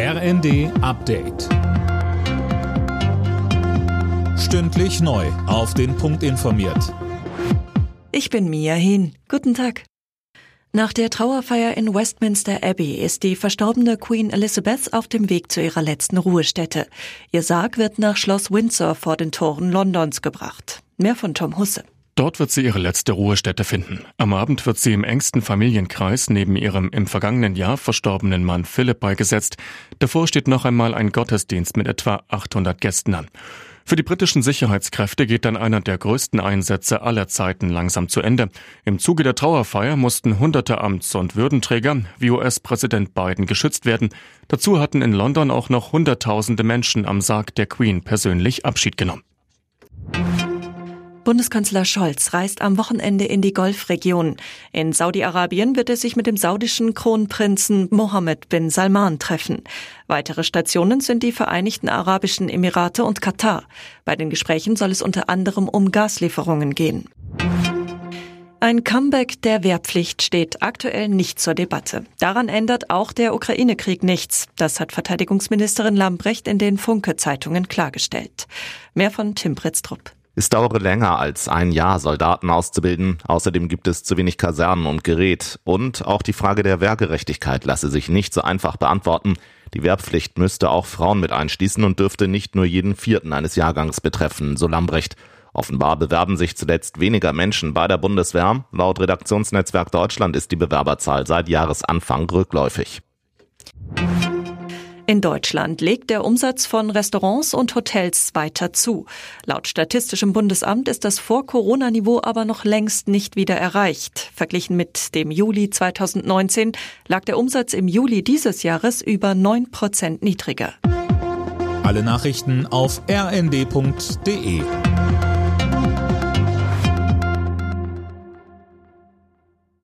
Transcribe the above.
RND Update. Stündlich neu. Auf den Punkt informiert. Ich bin Mia Hin. Guten Tag. Nach der Trauerfeier in Westminster Abbey ist die verstorbene Queen Elizabeth auf dem Weg zu ihrer letzten Ruhestätte. Ihr Sarg wird nach Schloss Windsor vor den Toren Londons gebracht. Mehr von Tom Husse. Dort wird sie ihre letzte Ruhestätte finden. Am Abend wird sie im engsten Familienkreis neben ihrem im vergangenen Jahr verstorbenen Mann Philipp beigesetzt. Davor steht noch einmal ein Gottesdienst mit etwa 800 Gästen an. Für die britischen Sicherheitskräfte geht dann einer der größten Einsätze aller Zeiten langsam zu Ende. Im Zuge der Trauerfeier mussten hunderte Amts- und Würdenträger wie US-Präsident Biden geschützt werden. Dazu hatten in London auch noch Hunderttausende Menschen am Sarg der Queen persönlich Abschied genommen. Bundeskanzler Scholz reist am Wochenende in die Golfregion. In Saudi-Arabien wird er sich mit dem saudischen Kronprinzen Mohammed bin Salman treffen. Weitere Stationen sind die Vereinigten Arabischen Emirate und Katar. Bei den Gesprächen soll es unter anderem um Gaslieferungen gehen. Ein Comeback der Wehrpflicht steht aktuell nicht zur Debatte. Daran ändert auch der Ukraine-Krieg nichts. Das hat Verteidigungsministerin Lambrecht in den Funke-Zeitungen klargestellt. Mehr von Tim Pritztrup. Es dauere länger als ein Jahr, Soldaten auszubilden. Außerdem gibt es zu wenig Kasernen und Gerät. Und auch die Frage der Wehrgerechtigkeit lasse sich nicht so einfach beantworten. Die Wehrpflicht müsste auch Frauen mit einschließen und dürfte nicht nur jeden vierten eines Jahrgangs betreffen, so Lambrecht. Offenbar bewerben sich zuletzt weniger Menschen bei der Bundeswehr. Laut Redaktionsnetzwerk Deutschland ist die Bewerberzahl seit Jahresanfang rückläufig. In Deutschland legt der Umsatz von Restaurants und Hotels weiter zu. Laut Statistischem Bundesamt ist das Vor-Corona-Niveau aber noch längst nicht wieder erreicht. Verglichen mit dem Juli 2019 lag der Umsatz im Juli dieses Jahres über 9 Prozent niedriger. Alle Nachrichten auf rnd.de